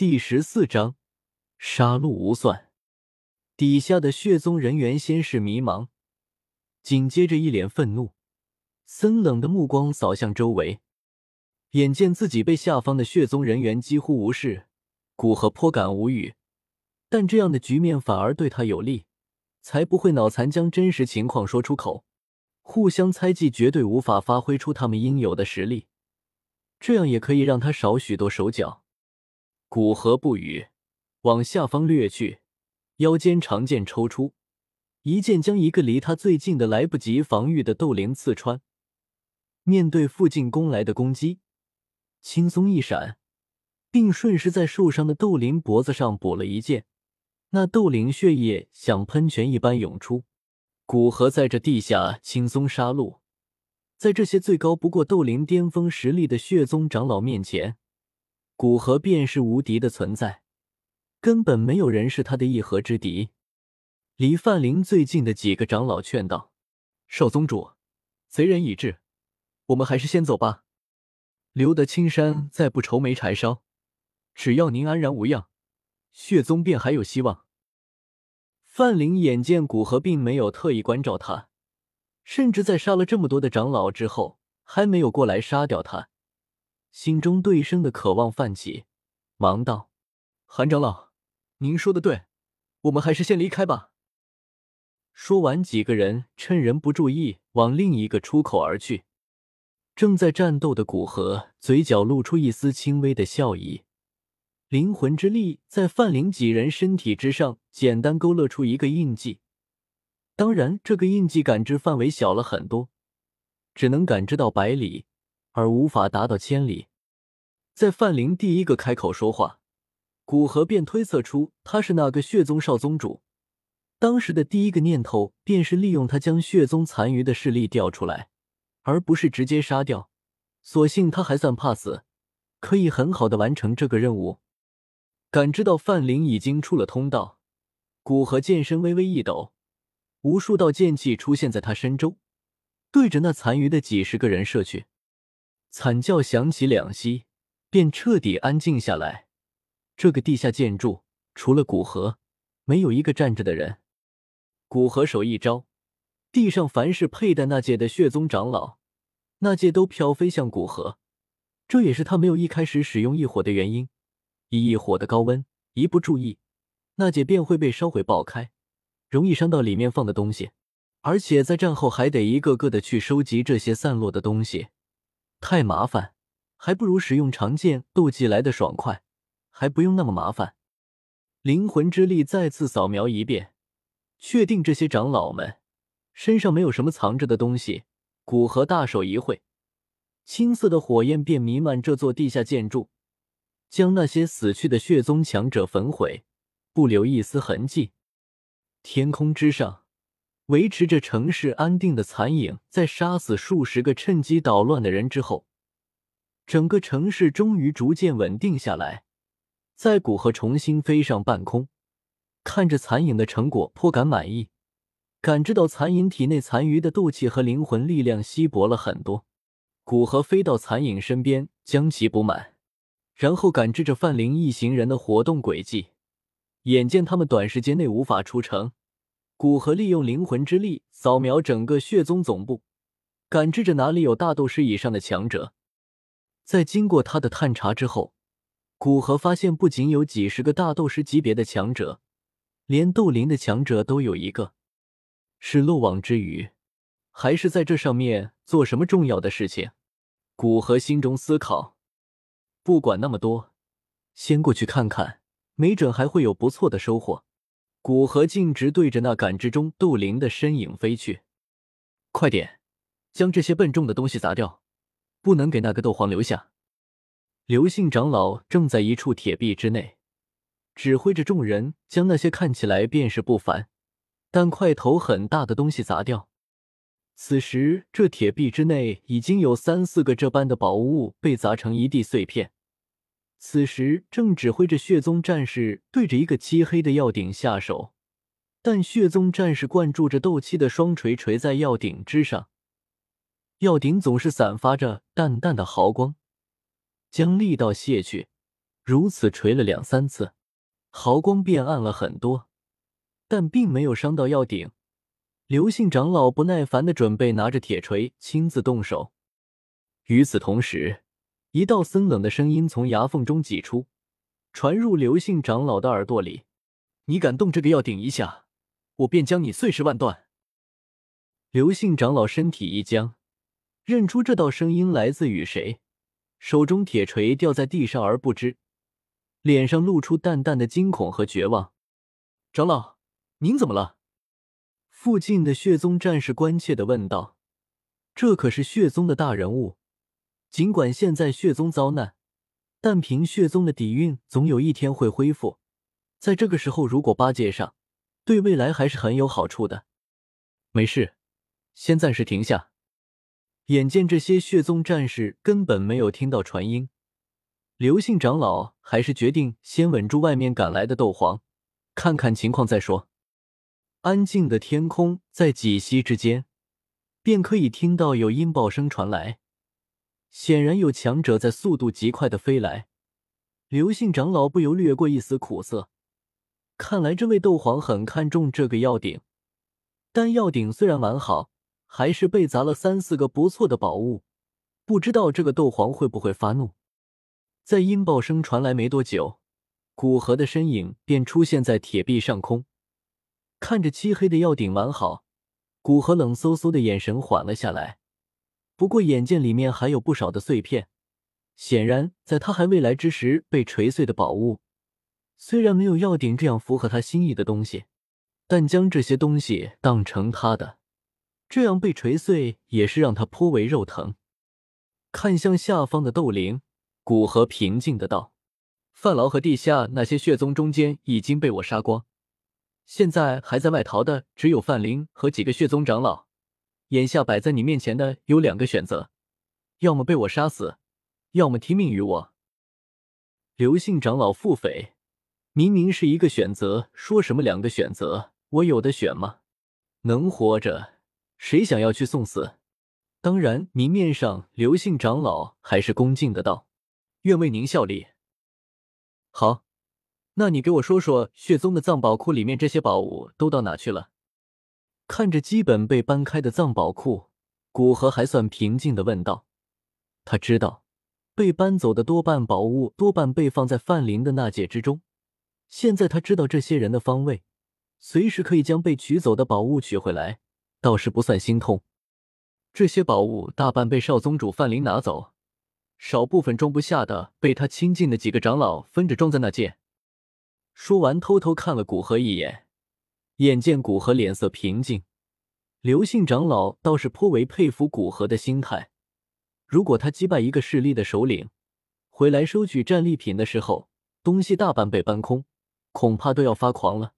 第十四章，杀戮无算。底下的血宗人员先是迷茫，紧接着一脸愤怒，森冷的目光扫向周围。眼见自己被下方的血宗人员几乎无视，古河颇感无语。但这样的局面反而对他有利，才不会脑残将真实情况说出口。互相猜忌绝对无法发挥出他们应有的实力，这样也可以让他少许多手脚。古河不语，往下方掠去，腰间长剑抽出，一剑将一个离他最近的来不及防御的斗灵刺穿。面对附近攻来的攻击，轻松一闪，并顺势在受伤的斗灵脖子上补了一剑。那斗灵血液像喷泉一般涌出。古河在这地下轻松杀戮，在这些最高不过斗灵巅峰实力的血宗长老面前。古河便是无敌的存在，根本没有人是他的一合之敌。离范林最近的几个长老劝道：“少宗主，贼人已至，我们还是先走吧，留得青山在，不愁没柴烧。只要您安然无恙，血宗便还有希望。”范林眼见古河并没有特意关照他，甚至在杀了这么多的长老之后，还没有过来杀掉他。心中对生的渴望泛起，忙道：“韩长老，您说的对，我们还是先离开吧。”说完，几个人趁人不注意往另一个出口而去。正在战斗的古河嘴角露出一丝轻微的笑意，灵魂之力在范林几人身体之上简单勾勒出一个印记。当然，这个印记感知范围小了很多，只能感知到百里。而无法达到千里。在范灵第一个开口说话，古河便推测出他是那个血宗少宗主。当时的第一个念头便是利用他将血宗残余的势力调出来，而不是直接杀掉。所幸他还算怕死，可以很好的完成这个任务。感知到范灵已经出了通道，古河剑身微微一抖，无数道剑气出现在他身周，对着那残余的几十个人射去。惨叫响起两息，便彻底安静下来。这个地下建筑除了古河，没有一个站着的人。古河手一招，地上凡是佩戴那戒的血宗长老，那戒都飘飞向古河。这也是他没有一开始使用异火的原因。以异火的高温，一不注意，那戒便会被烧毁爆开，容易伤到里面放的东西。而且在战后还得一个个的去收集这些散落的东西。太麻烦，还不如使用长剑斗技来的爽快，还不用那么麻烦。灵魂之力再次扫描一遍，确定这些长老们身上没有什么藏着的东西。古河大手一挥，青色的火焰便弥漫这座地下建筑，将那些死去的血宗强者焚毁，不留一丝痕迹。天空之上。维持着城市安定的残影，在杀死数十个趁机捣乱的人之后，整个城市终于逐渐稳定下来。在古河重新飞上半空，看着残影的成果，颇感满意。感知到残影体内残余的斗气和灵魂力量稀薄了很多，古河飞到残影身边，将其补满，然后感知着范灵一行人的活动轨迹，眼见他们短时间内无法出城。古河利用灵魂之力扫描整个血宗总部，感知着哪里有大斗师以上的强者。在经过他的探查之后，古河发现不仅有几十个大斗师级别的强者，连斗灵的强者都有一个。是漏网之鱼，还是在这上面做什么重要的事情？古河心中思考。不管那么多，先过去看看，没准还会有不错的收获。古河径直对着那感知中斗灵的身影飞去，快点，将这些笨重的东西砸掉，不能给那个斗皇留下。刘姓长老正在一处铁壁之内，指挥着众人将那些看起来便是不凡，但块头很大的东西砸掉。此时，这铁壁之内已经有三四个这般的宝物被砸成一地碎片。此时正指挥着血宗战士对着一个漆黑的药鼎下手，但血宗战士灌注着斗气的双锤锤在药鼎之上，药鼎总是散发着淡淡的毫光，将力道卸去，如此锤了两三次，毫光变暗了很多，但并没有伤到药鼎。刘姓长老不耐烦的准备拿着铁锤亲自动手。与此同时，一道森冷的声音从牙缝中挤出，传入刘姓长老的耳朵里：“你敢动这个药顶一下，我便将你碎尸万段。”刘姓长老身体一僵，认出这道声音来自于谁，手中铁锤掉在地上而不知，脸上露出淡淡的惊恐和绝望。“长老，您怎么了？”附近的血宗战士关切的问道：“这可是血宗的大人物，尽管现在血宗遭难，但凭血宗的底蕴，总有一天会恢复。在这个时候，如果八戒上，对未来还是很有好处的。没事，先暂时停下。”眼见这些血宗战士根本没有听到传音，刘姓长老还是决定先稳住外面赶来的斗皇，看看情况再说。安静的天空，在几息之间，便可以听到有音爆声传来。显然有强者在速度极快的飞来。刘姓长老不由掠过一丝苦涩。看来这位斗皇很看重这个药鼎，但药鼎虽然完好，还是被砸了三四个不错的宝物。不知道这个斗皇会不会发怒？在音爆声传来没多久，古河的身影便出现在铁壁上空。看着漆黑的药鼎完好，古河冷飕飕的眼神缓了下来。不过眼见里面还有不少的碎片，显然在他还未来之时被锤碎的宝物。虽然没有药鼎这样符合他心意的东西，但将这些东西当成他的，这样被锤碎也是让他颇为肉疼。看向下方的斗灵，古河平静的道：“范劳和地下那些血宗中间已经被我杀光。”现在还在外逃的只有范林和几个血宗长老，眼下摆在你面前的有两个选择，要么被我杀死，要么听命于我。刘姓长老腹诽：明明是一个选择，说什么两个选择？我有的选吗？能活着，谁想要去送死？当然，明面上刘姓长老还是恭敬的道：“愿为您效力。”好。那你给我说说，血宗的藏宝库里面这些宝物都到哪去了？看着基本被搬开的藏宝库，古河还算平静的问道。他知道，被搬走的多半宝物多半被放在范林的纳戒之中。现在他知道这些人的方位，随时可以将被取走的宝物取回来，倒是不算心痛。这些宝物大半被少宗主范林拿走，少部分装不下的，被他亲近的几个长老分着装在那戒。说完，偷偷看了古河一眼，眼见古河脸色平静，刘姓长老倒是颇为佩服古河的心态。如果他击败一个势力的首领，回来收取战利品的时候，东西大半被搬空，恐怕都要发狂了。